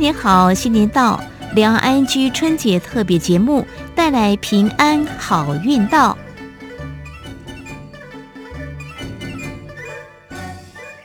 新年好，新年到，两岸安居春节特别节目带来平安好运到。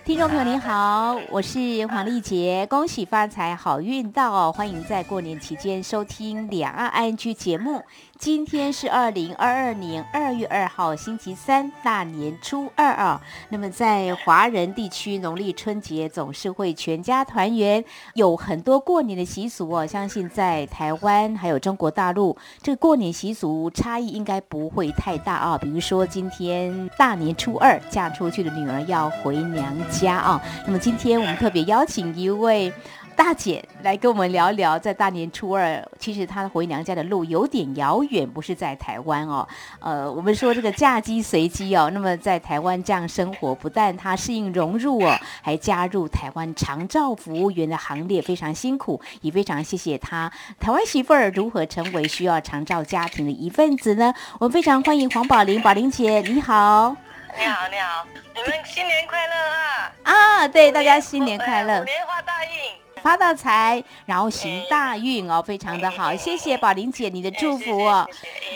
听众朋友您好，我是黄丽杰，恭喜发财，好运到！欢迎在过年期间收听两岸安居节目。今天是二零二二年二月二号，星期三，大年初二啊。那么在华人地区，农历春节总是会全家团圆，有很多过年的习俗哦。相信在台湾还有中国大陆，这个过年习俗差异应该不会太大啊。比如说今天大年初二，嫁出去的女儿要回娘家啊。那么今天我们特别邀请一位。大姐来跟我们聊聊，在大年初二，其实她回娘家的路有点遥远，不是在台湾哦。呃，我们说这个嫁鸡随鸡哦，那么在台湾这样生活，不但她适应融入哦，还加入台湾长照服务员的行列，非常辛苦，也非常谢谢她。台湾媳妇儿如何成为需要长照家庭的一份子呢？我们非常欢迎黄宝玲，宝玲姐，你好。你好，你好，你们新年快乐啊！啊，对，大家新年快乐，年华大运。发大财，然后行大运哦，非常的好，谢谢宝玲姐你的祝福哦。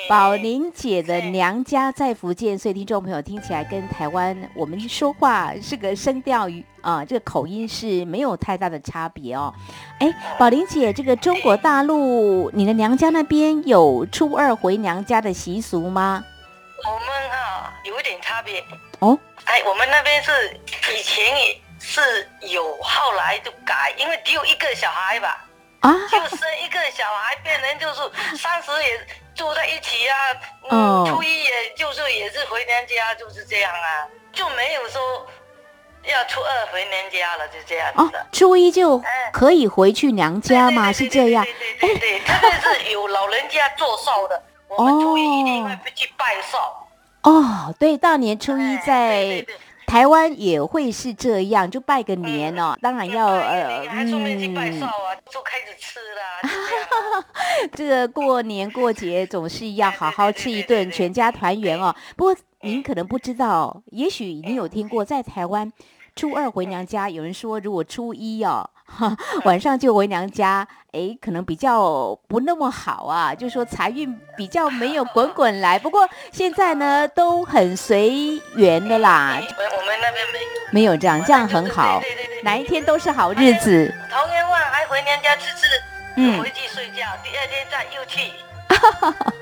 宝玲姐的娘家在福建，所以听众朋友听起来跟台湾我们说话是个声调语啊，这个口音是没有太大的差别哦。哎，宝玲姐，这个中国大陆你的娘家那边有初二回娘家的习俗吗？我们啊有一点差别哦。哎，我们那边是以前也。是有后来就改，因为只有一个小孩吧，啊，就生一个小孩，变成就是 三十也住在一起啊，嗯，初一也就是也是回娘家，就是这样啊，就没有说要初二回娘家了，就这样子。哦，初一就可以回去娘家吗？是这样？对对对，特别是有老人家做寿的，我们初一一定会去拜寿。哦，对，大年初一在。台湾也会是这样，就拜个年哦，当然要呃，嗯，就开始吃了。这个过年过节总是要好好吃一顿，全家团圆哦。不过您可能不知道，也许您有听过，在台湾初二回娘家，有人说如果初一哦。晚上就回娘家，哎，可能比较不那么好啊，就说财运比较没有滚滚来。不过现在呢，都很随缘的啦。我们那边没有，没有这样，这样很好。哪一天都是好日子。头年旺还回娘家吃吃，嗯，回去睡觉，第二天再又去。哈哈哈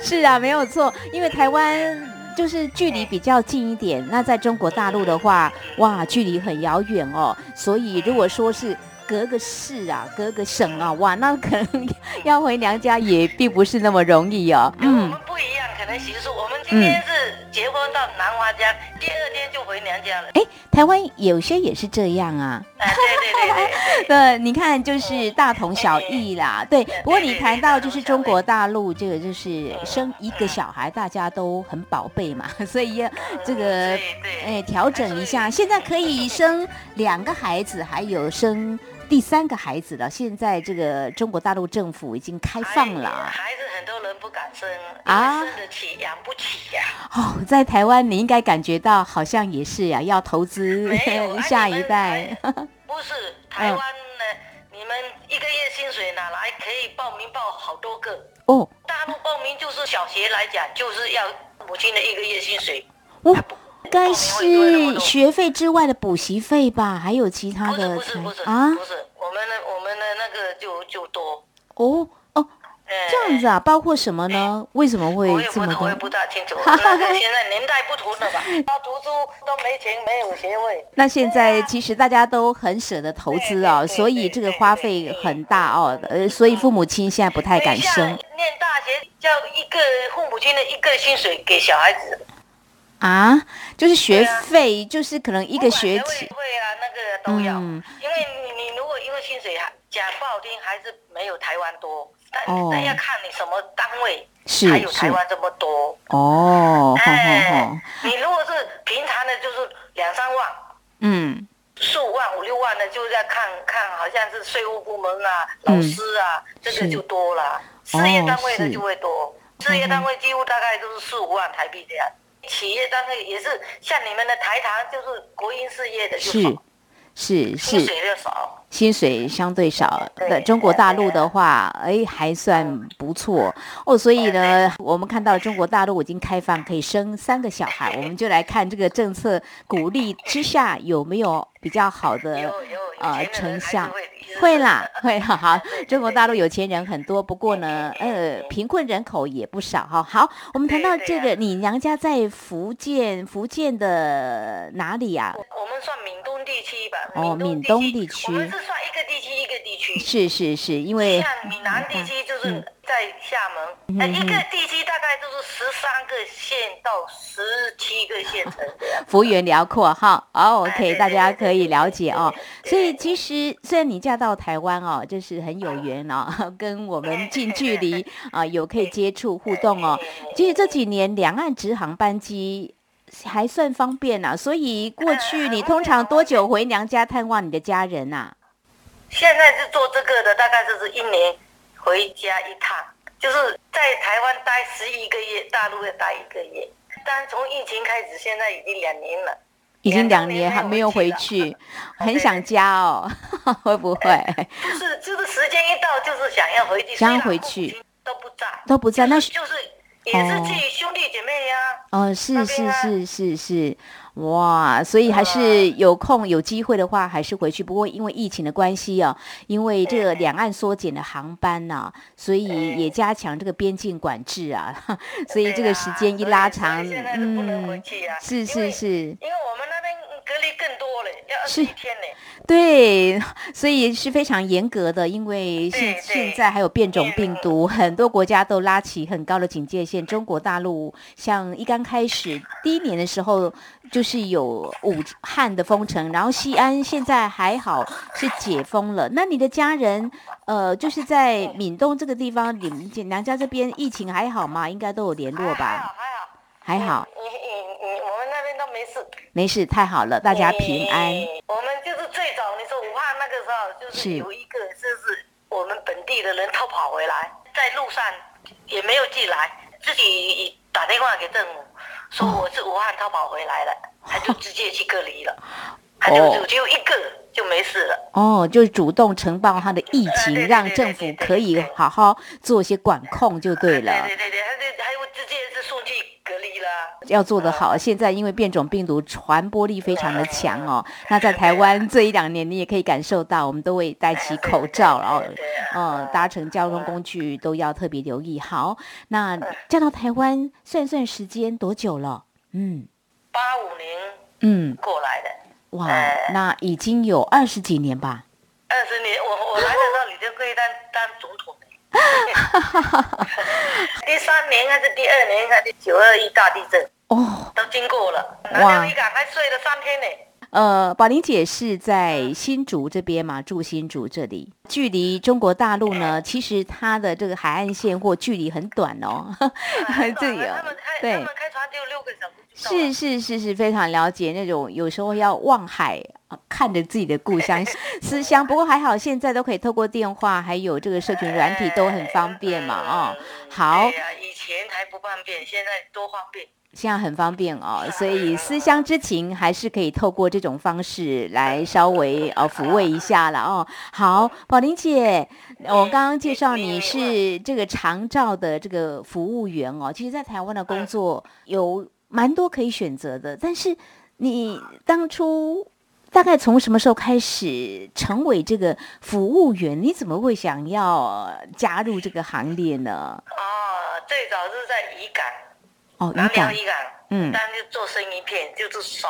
是啊，没有错，因为台湾。就是距离比较近一点，那在中国大陆的话，哇，距离很遥远哦。所以如果说是隔个市啊，隔个省啊，哇，那可能 要回娘家也并不是那么容易哦。嗯，我们不一样，可能习俗，我们今天是结婚到男方家，第二天就回娘家了。哎。台湾有些也是这样啊，对对对对，你看就是大同小异啦。对，不过你谈到就是中国大陆这个就是生一个小孩，大家都很宝贝嘛，所以要这个哎调整一下。现在可以生两个孩子，还有生。第三个孩子了，现在这个中国大陆政府已经开放了。不敢生啊，生得起养不起呀。哦，在台湾你应该感觉到好像也是呀，要投资 下一代。不是台湾呢，你们一个月薪水哪来可以报名报好多个？哦，大陆报名就是小学来讲，就是要母亲的一个月薪水。哦。应该是学费之外的补习费吧，还有其他的。不是不是不是啊，不是我们的我们的那个就就多哦哦，这样子啊，包括什么呢？为什么会这么多？我也不大清楚。现在年代不同了吧？他读书都没钱，没有学位。那现在其实大家都很舍得投资啊，所以这个花费很大哦。呃，所以父母亲现在不太敢生。念大学叫一个父母亲的一个薪水给小孩子。啊，就是学费，就是可能一个学期会啊，那个都要，因为你你薪水还讲不好听，还是没有台湾多，但但要看你什么单位，才有台湾这么多。哦。哎，你如果是平常的，就是两三万，嗯，四五万、五六万的，就是要看看，好像是税务部门啊、老师啊，这个就多了。事业单位的就会多，事业单位几乎大概都是四五万台币这样。企业单位也是像你们的台糖，就是国营事业的，就是是。薪，水就少。薪水相对少的中国大陆的话，哎，还算不错哦。所以呢，我们看到中国大陆已经开放可以生三个小孩，我们就来看这个政策鼓励之下有没有比较好的呃成效。会啦，会哈好。中国大陆有钱人很多，不过呢，呃，贫困人口也不少哈。好，我们谈到这个，你娘家在福建，福建的哪里呀？我们算闽东地区吧。哦，闽东地区。算一个地区一个地区，是是是，因为像闽南地区就是在厦门，那一个地区大概就是十三个县到十七个县城这样。幅员辽阔哈，哦，OK，大家可以了解哦。所以其实虽然你嫁到台湾哦，就是很有缘哦，跟我们近距离啊有可以接触互动哦。其实这几年两岸直航班机还算方便呐，所以过去你通常多久回娘家探望你的家人呐？现在是做这个的，大概就是一年回家一趟，就是在台湾待十一个月，大陆要待一个月。但从疫情开始，现在已经两年了，已经两年还没有回去，很想家哦，会不会？不是，就是时间一到，就是想要回去，想要回去都不在，都不在，那就是也是自己兄弟姐妹呀。哦，是是是是是。哇，所以还是有空有机会的话，还是回去。不过因为疫情的关系啊，因为这个两岸缩减的航班呐，所以也加强这个边境管制啊，所以这个时间一拉长，嗯，是是是，因为我们那边隔离更多了，要二十天嘞。对，所以是非常严格的，因为现现在还有变种病毒，很多国家都拉起很高的警戒线。中国大陆像一刚开始第一年的时候，就是有武汉的封城，然后西安现在还好是解封了。那你的家人，呃，就是在闽东这个地方，你们娘家这边疫情还好吗？应该都有联络吧？还好，还好。你，我们那边都没事。没事，太好了，大家平安。我们就是最早，你说武汉那个时候，就是有一个就是我们本地的人偷跑回来，在路上也没有进来，自己打电话给政府说我是武汉偷跑回来的，他就直接去隔离了，他就只有一个就没事了。哦，就主动呈报他的疫情，让政府可以好好做一些管控就对了。对对对，他就还有直接是送去。要做得好。现在因为变种病毒传播力非常的强哦，那在台湾这一两年，你也可以感受到，我们都会戴起口罩，然后，嗯，搭乘交通工具都要特别留意。好，那嫁到台湾算算时间多久了？嗯，八五年，嗯，过来的。哇，那已经有二十几年吧？二十年，我我来的时候，你就可以当当总统。第三年还是第二年还是九二一大地震哦，都经过了。哇！一港还睡了三天呢。呃，宝玲姐是在新竹这边嘛，住新竹这里，距离中国大陆呢，其实它的这个海岸线或距离很短哦。这里对，他们开船只有六个小时。是是是是，非常了解那种有时候要望海。看着自己的故乡 思乡，不过还好，现在都可以透过电话，还有这个社群软体都很方便嘛，哦，好。以前还不方便，现在多方便。现在很方便哦，所以思乡之情还是可以透过这种方式来稍微呃 抚慰一下了哦。好，宝玲姐，我刚刚介绍你是这个长照的这个服务员哦，其实，在台湾的工作有蛮多可以选择的，但是你当初。大概从什么时候开始成为这个服务员？你怎么会想要加入这个行列呢？哦，最早是在渔港，哦，渔港，渔港，嗯，当就做生意片，就是烧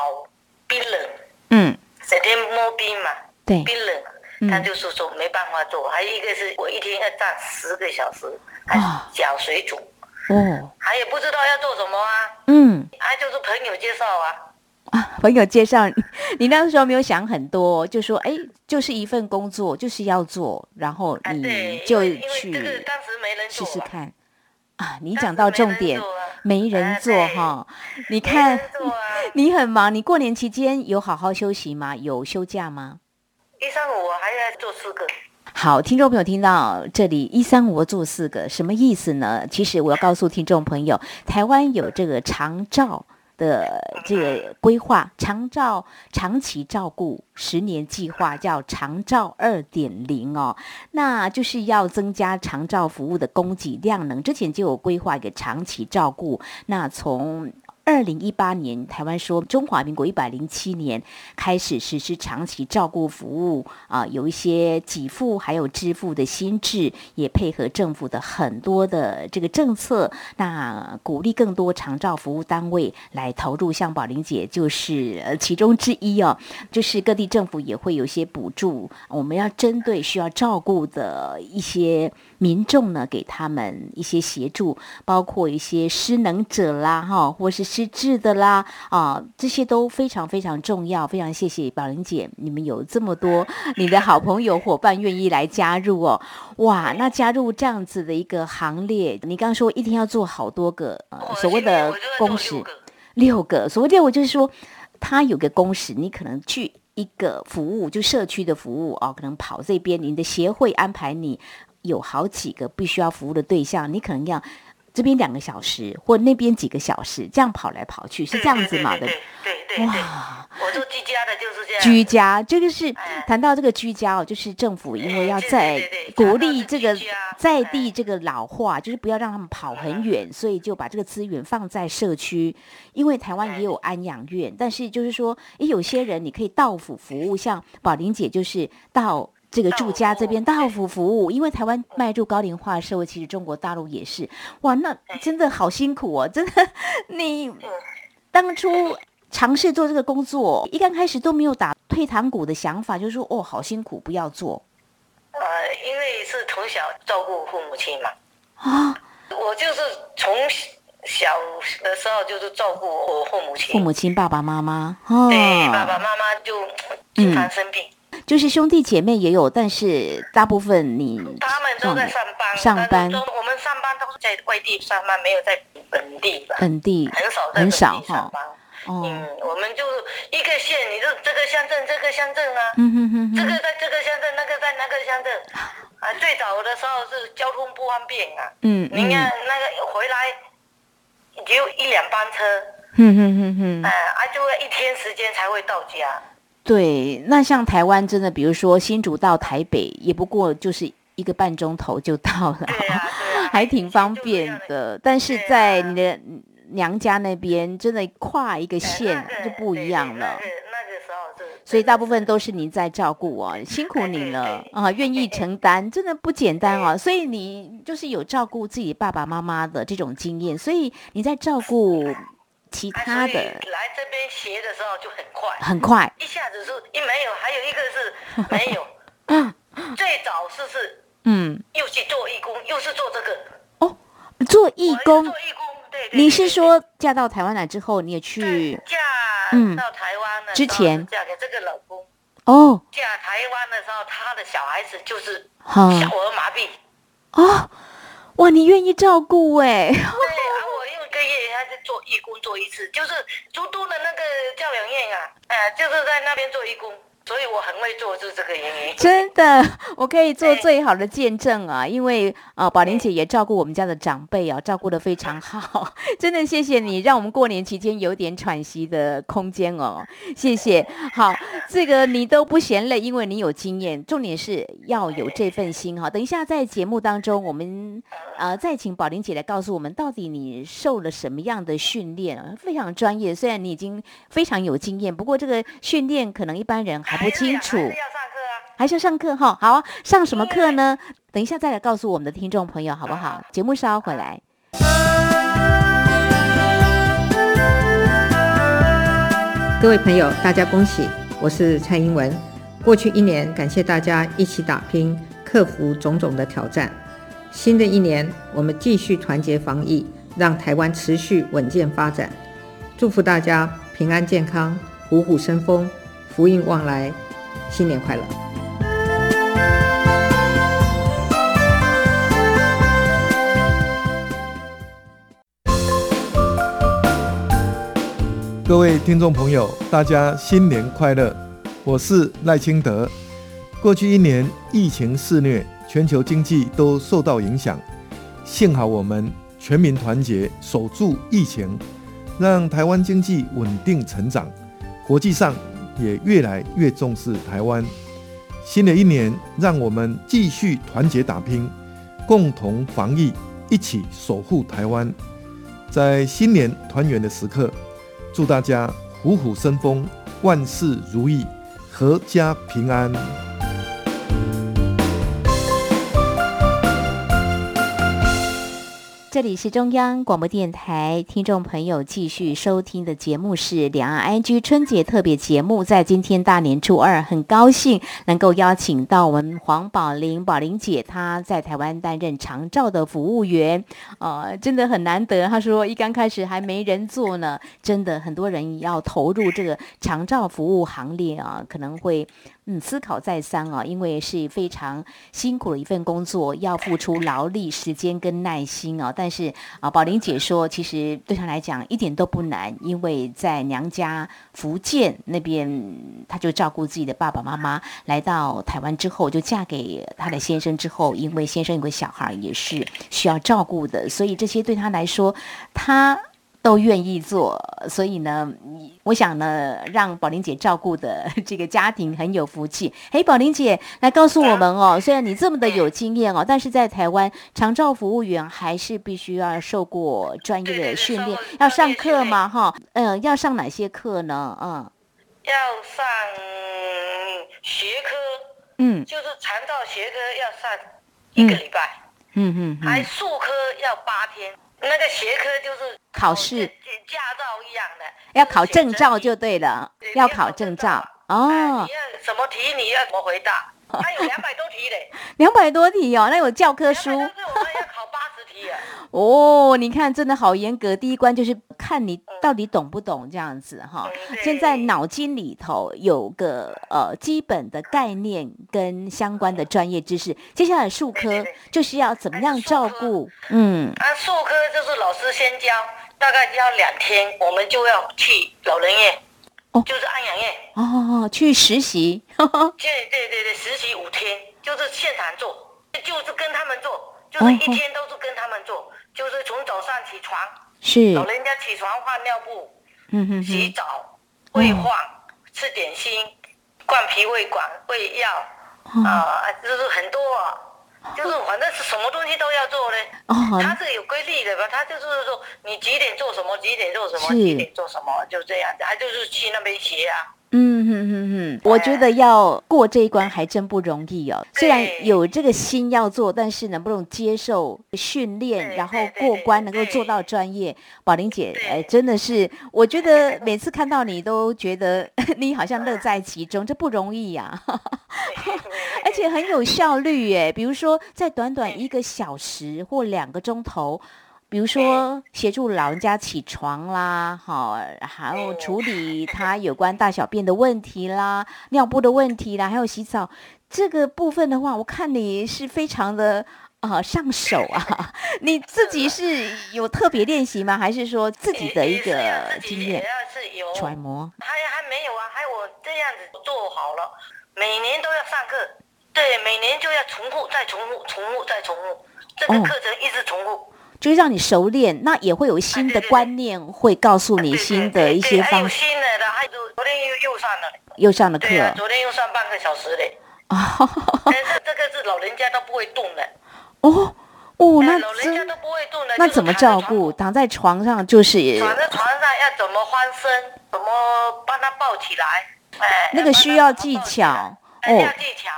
冰冷，嗯，整天摸冰嘛，对，冰冷，他就是说没办法做。还有一个是我一天要站十个小时，还搅水煮，哦，还也不知道要做什么啊，嗯，还就是朋友介绍啊。啊，朋友介绍，你那时候没有想很多，就说哎，就是一份工作，就是要做，然后你就去试试看。啊，你讲到重点，没人做哈。你看，你很忙，你过年期间有好好休息吗？有休假吗？一三五我还要做四个。好，听众朋友听到这里，一三五做四个，什么意思呢？其实我要告诉听众朋友，台湾有这个长照。的这个规划，长照长期照顾十年计划叫长照二点零哦，那就是要增加长照服务的供给量能。之前就有规划一个长期照顾，那从。二零一八年，台湾说中华民国一百零七年开始实施长期照顾服务啊，有一些给付还有支付的新制，也配合政府的很多的这个政策，那鼓励更多长照服务单位来投入，像宝玲姐就是其中之一哦，就是各地政府也会有一些补助，我们要针对需要照顾的一些。民众呢，给他们一些协助，包括一些失能者啦，哈，或是失智的啦，啊，这些都非常非常重要。非常谢谢宝玲姐，你们有这么多 你的好朋友伙伴愿意来加入哦，哇，那加入这样子的一个行列，你刚刚说一天要做好多个呃所谓的工时，六个，所谓六个就是说，他有个工时，你可能去一个服务，就社区的服务哦，可能跑这边，你的协会安排你。有好几个必须要服务的对象，你可能要这边两个小时，或那边几个小时，这样跑来跑去，是这样子嘛？对对对。哇，我做居家的就是这样。居家，这个是谈到这个居家哦，就是政府因为要在鼓励这个在地这个老化，就是不要让他们跑很远，所以就把这个资源放在社区。因为台湾也有安养院，但是就是说，诶，有些人你可以到府服务，像宝玲姐就是到。这个住家这边到府服务，因为台湾迈入高龄化社会，其实中国大陆也是。哇，那真的好辛苦哦！真的，你当初尝试做这个工作，一刚开始都没有打退堂鼓的想法，就是说哦，好辛苦，不要做。呃，因为是从小照顾父母亲嘛。啊，我就是从小的时候就是照顾我父母亲。父母亲，爸爸妈妈。对，爸爸妈妈就经常生病。就是兄弟姐妹也有，但是大部分你他们都在上班，上班。我们上班都是在外地上班，没有在本地吧。本地很少很少哈。嗯，我们就一个县，你就这个乡镇，这个乡镇啊，嗯哼哼，这个在这个乡镇，那个在那个乡镇。啊，最早的时候是交通不方便啊。嗯你看那个回来只有一两班车。嗯哼哼哼。哎，啊，就要一天时间才会到家。对，那像台湾真的，比如说新竹到台北，也不过就是一个半钟头就到了，还挺方便的。但是在你的娘家那边，真的跨一个县就不一样了。所以大部分都是您在照顾哦，辛苦你了啊，愿意承 担，真的不简单哦。所以你就是有照顾自己爸爸妈妈的这种经验，所以你在照顾。其他的来这边学的时候就很快，很快，一下子是一没有，还有一个是 没有。嗯，最早是是，嗯，又去做义工，又是做这个。哦，做义工，做义工，对对。你是说嫁到台湾来之后，你也去嫁到台湾了？之前嫁给这个老公。哦。嫁台湾的时候，他的小孩子就是小儿麻痹。哦，哇，你愿意照顾哎。个月他是做义工做一次，就是诸都的那个教养院啊，哎，就是在那边做义工。所以我很会做，就这个原因。真的，我可以做最好的见证啊！因为啊，宝玲姐也照顾我们家的长辈啊，照顾的非常好。真的谢谢你，让我们过年期间有点喘息的空间哦。谢谢。好，这个你都不嫌累，因为你有经验。重点是要有这份心哈。等一下在节目当中，我们呃再请宝玲姐来告诉我们，到底你受了什么样的训练啊？非常专业。虽然你已经非常有经验，不过这个训练可能一般人还。不清楚，还是要上课啊？还是要上课哈？好，上什么课呢？等一下再来告诉我们的听众朋友好不好？节目稍后回来。各位朋友，大家恭喜！我是蔡英文。过去一年，感谢大家一起打拼，克服种种的挑战。新的一年，我们继续团结防疫，让台湾持续稳健发展。祝福大家平安健康，虎虎生风。福运旺来，新年快乐！各位听众朋友，大家新年快乐！我是赖清德。过去一年疫情肆虐，全球经济都受到影响，幸好我们全民团结，守住疫情，让台湾经济稳定成长，国际上也越来越重视台湾。新的一年，让我们继续团结打拼，共同防疫，一起守护台湾。在新年团圆的时刻，祝大家虎虎生风，万事如意，阖家平安。这里是中央广播电台，听众朋友继续收听的节目是《两岸安居春节特别节目》。在今天大年初二，很高兴能够邀请到我们黄宝玲宝玲姐，她在台湾担任长照的服务员，呃，真的很难得。她说一刚开始还没人做呢，真的很多人要投入这个长照服务行列啊，可能会。嗯，思考再三啊，因为是非常辛苦的一份工作，要付出劳力、时间跟耐心啊。但是啊，宝玲姐说，其实对她来讲一点都不难，因为在娘家福建那边，她就照顾自己的爸爸妈妈。来到台湾之后，就嫁给她的先生之后，因为先生有个小孩也是需要照顾的，所以这些对她来说，她。都愿意做，所以呢，我想呢，让宝玲姐照顾的 这个家庭很有福气。嘿，宝玲姐来告诉我们哦，虽然你这么的有经验哦，但是在台湾长照服务员还是必须要受过专业的训练，要上课吗？哈，嗯，要上哪些课呢？嗯，要上学科，嗯，就是长照学科要上一个礼拜，嗯嗯，还术科要八天。那个学科就是考试，驾照一样的，要考证照就对了，要考证照哦。你要什么题，你要怎么回答？他有两百多题嘞，两百多题哦，那有教科书。哦，你看，真的好严格。第一关就是看你到底懂不懂这样子哈。现在脑筋里头有个呃基本的概念跟相关的专业知识。接下来术科就是要怎么样照顾？嗯，啊，术科就是老师先教，大概教两天，我们就要去老人院。就是安养院哦，去实习。对对对对，实习五天，就是现场做，就是跟他们做，就是一天都是跟他们做，就是从早上起床，是老人家起床换尿布，嗯哼洗澡，喂饭，吃点心，灌脾胃管，喂药，啊，就是很多。啊。就是反正是什么东西都要做嘞，哦，他是有规律的吧？他就是说你几点做什么，几点做什么，几点做什么，就这样子。他就是去那边学啊。嗯哼哼哼，我觉得要过这一关还真不容易哦。虽然有这个心要做，但是能不能接受训练，然后过关，能够做到专业？宝玲姐，哎，真的是，我觉得每次看到你都觉得 你好像乐在其中，这不容易呀。而且很有效率耶，比如说在短短一个小时或两个钟头。比如说协助老人家起床啦，好，还有处理他有关大小便的问题啦、尿布的问题啦，还有洗澡这个部分的话，我看你是非常的啊上手啊。你自己是有特别练习吗？还是说自己的一个经验揣摩？还还没有啊，还有我这样子做好了，每年都要上课，对，每年就要重复，再重复，重复再重复，这个课程一直重复。就是让你熟练，那也会有新的观念，会告诉你新的一些方。新的的，还有昨天又又上了，又上了课。昨天又上半个小时嘞。哦。但是这个是老人家都不会动的。哦哦，那老人家都不会动的，那怎么照顾？躺在床上就是。躺在床上要怎么翻身？怎么帮他抱起来？哎，那个需要技巧。哦。要技巧。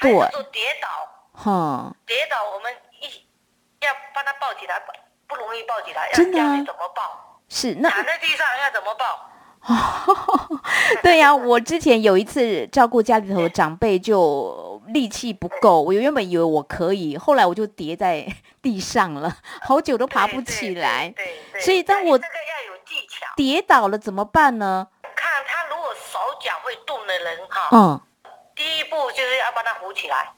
对。跌倒。哈。跌倒，我们。要帮他抱起来，不不容易抱起来。真的？怎么抱？是那躺在地上要怎么抱？对呀，我之前有一次照顾家里头的长辈，就力气不够。我原本以为我可以，后来我就跌在地上了，好久都爬不起来。对对。所以当我这个要有技巧。跌倒了怎么办呢？看他如果手脚会动的人哈，嗯，第一步就是要把他扶起来，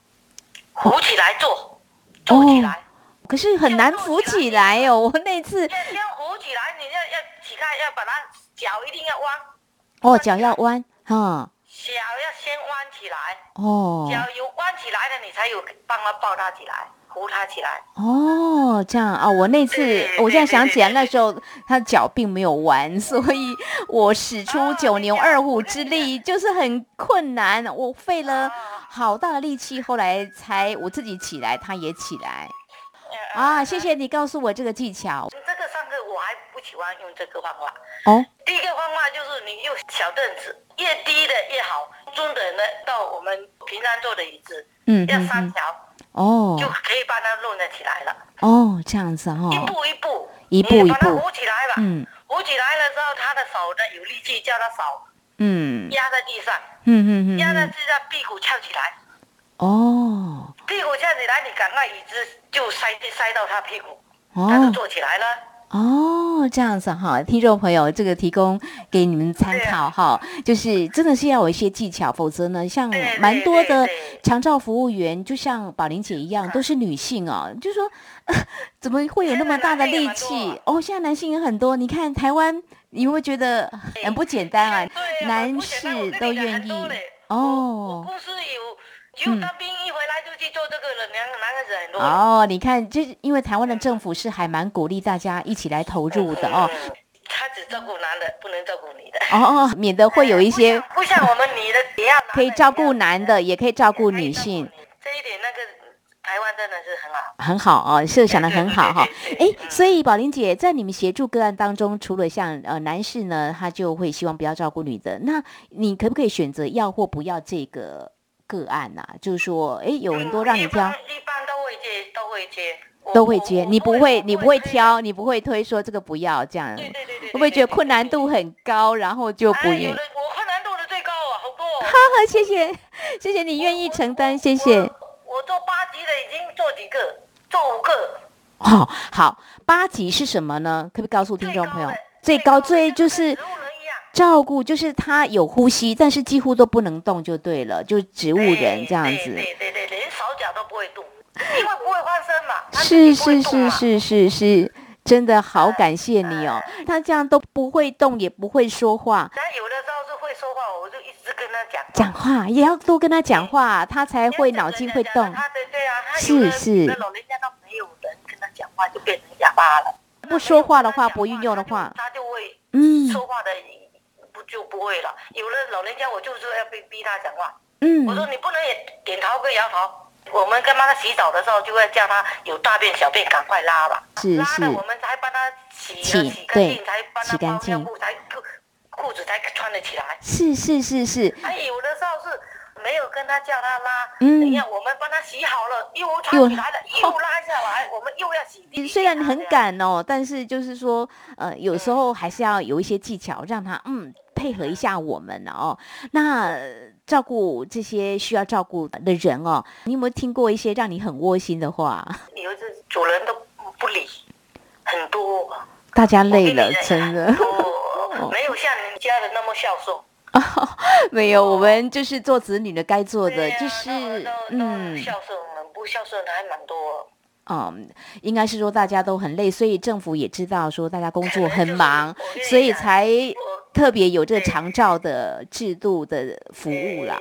扶起来坐，坐起来。可是很难扶起来哦，我那次要先扶起来，你要要起开，要把它脚一定要弯。哦，脚要弯，哈。脚要先弯起来。哦。脚有弯起来了，你才有帮他抱他起来。扶他起来。哦，这样啊，我那次我现在想起来，那时候他脚并没有弯，所以我使出九牛二虎之力，就是很困难，我费了好大的力气，后来才我自己起来，他也起来。啊，谢谢你告诉我这个技巧。这个上课我还不喜欢用这个方法。哦，第一个方法就是你用小凳子，越低的越好，中等的到我们平常坐的椅子，嗯，要三条，哦，就可以把它弄得起来了。哦，这样子哈，一步一步，一步一步扶起来吧。嗯，扶起来了之后，他的手呢有力气，叫他手，嗯，压在地上，嗯嗯嗯，压在地上，屁股翘起来。哦，屁股翘起来，你赶快椅子就塞塞到他屁股，他就坐起来了。哦，这样子哈，听众朋友，这个提供给你们参考哈，就是真的是要有一些技巧，否则呢，像蛮多的长照服务员，就像宝玲姐一样，都是女性哦，就说 怎么会有那么大的力气？哦，现在男性也很多，你看台湾，你会觉得很不简单啊，男士都愿意哦。公司有。就当兵一回来就去做这个了，两个男孩子很多。哦，你看，就是因为台湾的政府是还蛮鼓励大家一起来投入的哦。他只照顾男的，不能照顾女的。哦哦，免得会有一些不像我们女的一样，可以照顾男的，也可以照顾女性。这一点那个台湾真的是很好，很好哦，设想的很好哈。哎，所以宝玲姐在你们协助个案当中，除了像呃男士呢，他就会希望不要照顾女的，那你可不可以选择要或不要这个？个案呐，就是说，哎，有很多让你挑，一般都会接，都会接，都会接。你不会，你不会挑，你不会推说这个不要这样。对对对对。会不会觉得困难度很高，然后就不愿？我困难度的最高啊，好多。哈哈，谢谢，谢谢你愿意承担，谢谢。我做八级的已经做几个，做五个。哦，好，八级是什么呢？可不可以告诉听众朋友？最高最就是。照顾就是他有呼吸，但是几乎都不能动，就对了，就植物人这样子。对对对，连手脚都不会动，因为不会翻身嘛。是是是是是是，真的好感谢你哦。他这样都不会动，也不会说话。那有的时候是会说话，我就一直跟他讲。讲话也要多跟他讲话，他才会脑筋会动。他对对啊，是是。老人家都没有人跟他讲话，就变成哑巴了。不说话的话，不运用的话，他就会嗯说话的。就不会了。有的老人家，我就是要被逼他讲话。嗯，我说你不能也点头跟摇头。我们跟妈妈洗澡的时候，就会叫他有大便小便赶快拉吧。是是。拉了我们才帮他洗洗干净，才帮他包尿布，才裤裤子才穿得起来。是是是是。还有的时候是。没有跟他叫他拉，嗯，等下我们帮他洗好了，又穿起来了，又拉下来，我们又要洗。虽然很赶哦，但是就是说，呃，有时候还是要有一些技巧，让他嗯配合一下我们哦。那照顾这些需要照顾的人哦，你有没有听过一些让你很窝心的话？有的主人都不理，很多，大家累了，真的，没有像你家的那么孝顺。没有，我们就是做子女的该做的，就是嗯，孝顺我们，不孝顺的还蛮多。嗯，应该是说大家都很累，所以政府也知道说大家工作很忙，所以才特别有这个长照的制度的服务啦。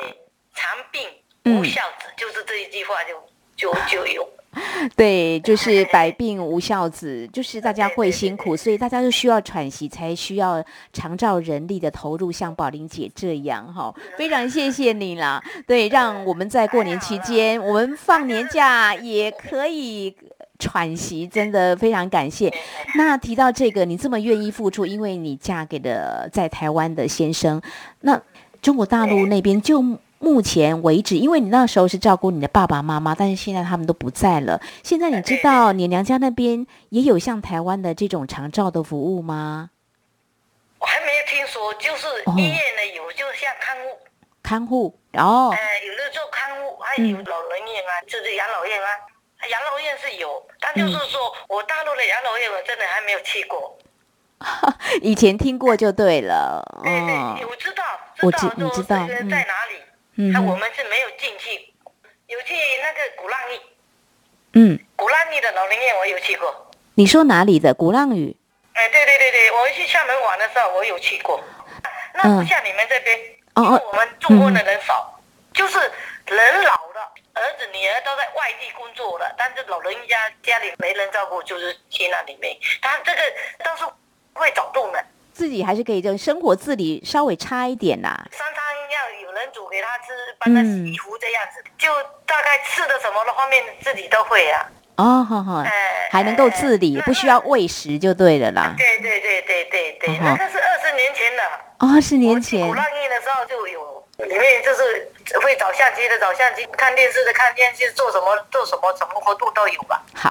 长病无孝子，就是这一句话就就就有。对，就是百病无孝子，就是大家会辛苦，所以大家都需要喘息，才需要长照人力的投入，像宝玲姐这样哈，非常谢谢你啦。对，让我们在过年期间，我们放年假也可以喘息，真的非常感谢。那提到这个，你这么愿意付出，因为你嫁给了在台湾的先生，那中国大陆那边就。目前为止，因为你那时候是照顾你的爸爸妈妈，但是现在他们都不在了。现在你知道你娘家那边也有像台湾的这种长照的服务吗？我还没有听说，就是医院呢有，就像看护。看护，然后。呃，有的做看护，还有老人院啊，就是养老院啊。养老院是有，但就是说我大陆的养老院我真的还没有去过。以前听过就对了。对对，我知道，我知你知道在哪里。那我们是没有进去，有去那个鼓浪屿。嗯，鼓浪屿的老人院我有去过。你说哪里的鼓浪屿？哎，对对对对，我去厦门玩的时候我有去过。那不像你们这边，因为我们中国的人少，就是人老了儿子女儿都在外地工作了，但是老人家家里没人照顾，就是去那里面。他这个都是会走动的，自己还是可以，就生活自理稍微差一点啦。三餐要有人煮给他吃，帮他洗衣服这样子，就大概吃的什么的方面自己都会啊。哦，好好，还能够自理，不需要喂食就对了啦。对对对对对对，那个是二十年前的。二十年前。鼓浪屿的时候就有，里面就是会找相机的找相机，看电视的看电视，做什么做什么，什么活动都有吧。好，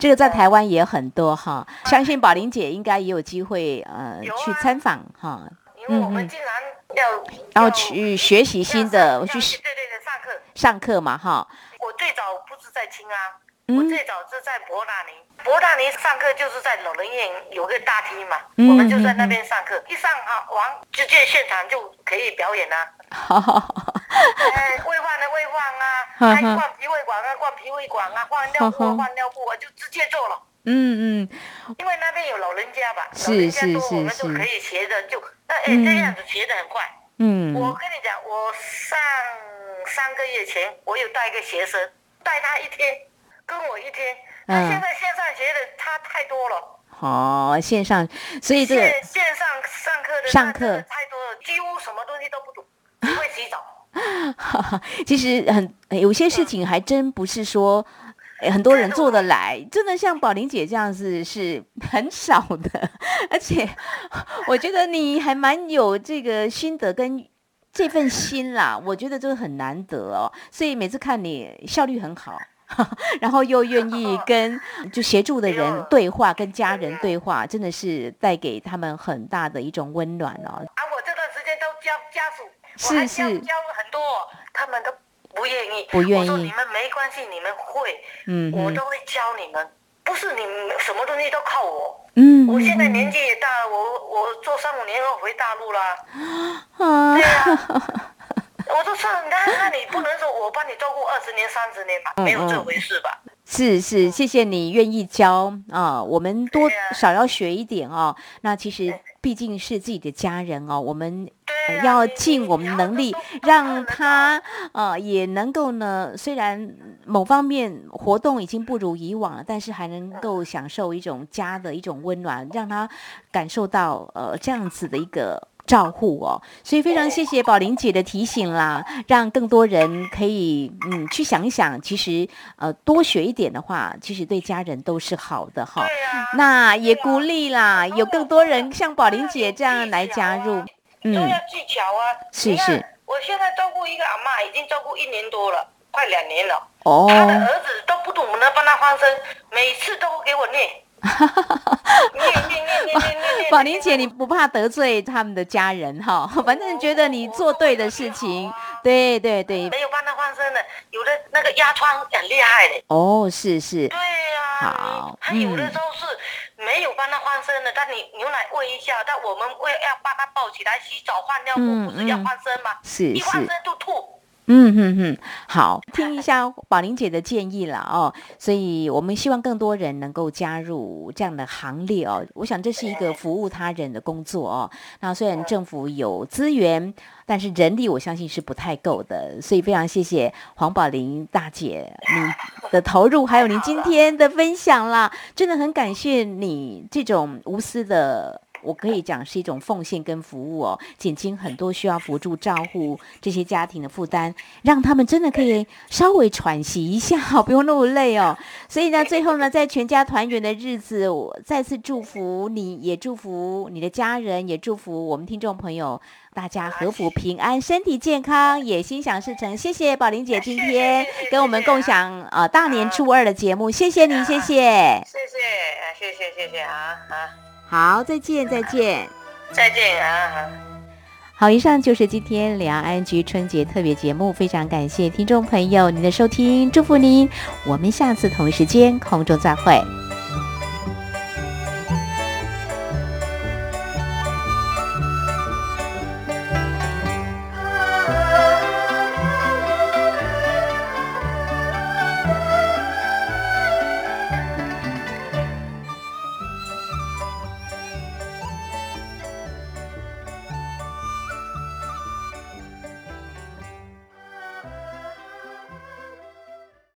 这个在台湾也很多哈，相信宝玲姐应该也有机会呃去参访哈。因为我们经常要要去学习新的，我去对对对上课上课嘛哈。我最早不是在清啊。我最早是在博大尼，博大尼上课就是在老人院有个大厅嘛，我们就在那边上课。一上啊完，直接现场就可以表演啦。哎，喂饭的喂饭啊，还换脾胃管啊，换脾胃管啊，换尿布换尿布啊，就直接做了。嗯嗯，因为那边有老人家吧，老人家多，我们就可以学着就那哎这样子学的很快。嗯，我跟你讲，我上三个月前我有带一个学生，带他一天。跟我一天，他现在线上学的差太多了。哦，线上，所以这个线上上课的上课。太多了，几乎什么东西都不懂，不会洗澡。其实很有些事情还真不是说很多人做得来，真的像宝玲姐这样子是很少的。而且我觉得你还蛮有这个心得跟这份心啦，我觉得这个很难得哦。所以每次看你效率很好。然后又愿意跟就协助的人对话，跟家人对话，真的是带给他们很大的一种温暖哦。啊，我这段时间都家家属，是是教了很多，他们都不愿意，不愿意。我说你们没关系，你们会，嗯，我都会教你们，不是你们什么东西都靠我。嗯，我现在年纪也大了，我我做三五年后回大陆啦。啊，对呀。我都说，那那你不能说我帮你照顾二十年、三十年吧？没有这回事吧？是是，谢谢你愿意教啊，我们多少要学一点哦。那其实毕竟是自己的家人哦，我们要尽我们能力，让他呃也能够呢。虽然某方面活动已经不如以往了，但是还能够享受一种家的一种温暖，让他感受到呃这样子的一个。照护哦，所以非常谢谢宝玲姐的提醒啦，让更多人可以嗯去想一想，其实呃多学一点的话，其实对家人都是好的哈。那也鼓励啦，有更多人像宝玲姐这样来加入。嗯，都要技巧啊。是是。我现在照顾一个阿妈，已经照顾一年多了，快两年了。哦。他的儿子都不懂得帮他翻身，每次都给我念。哈哈哈哈宝玲姐，你不怕得罪他们的家人哈？反正觉得你做对的事情，对对对。没有帮他翻身的，有的那个压疮很厉害的。哦，是是。对呀。好。他有的时候是没有帮他换身的，但你牛奶喂一下，但我们喂要把他抱起来洗澡换尿布，不是要换身吗？是是。一换身就吐。嗯嗯嗯，好，听一下宝玲姐的建议了哦，所以我们希望更多人能够加入这样的行列哦。我想这是一个服务他人的工作哦。那虽然政府有资源，但是人力我相信是不太够的，所以非常谢谢黄宝玲大姐你的投入，还有您今天的分享啦，真的很感谢你这种无私的。我可以讲是一种奉献跟服务哦，减轻很多需要辅助照护这些家庭的负担，让他们真的可以稍微喘息一下，不用那么累哦。所以呢，最后呢，在全家团圆的日子，我再次祝福你，也祝福你的家人，也祝福我们听众朋友，大家和福平安，身体健康，也心想事成。谢谢宝玲姐今天跟我们共享呃大年初二的节目，谢谢你，谢谢，谢谢，谢谢，谢谢啊啊。好，再见，再见，再见啊！好，以上就是今天两岸安居春节特别节目，非常感谢听众朋友您的收听，祝福您，我们下次同一时间空中再会。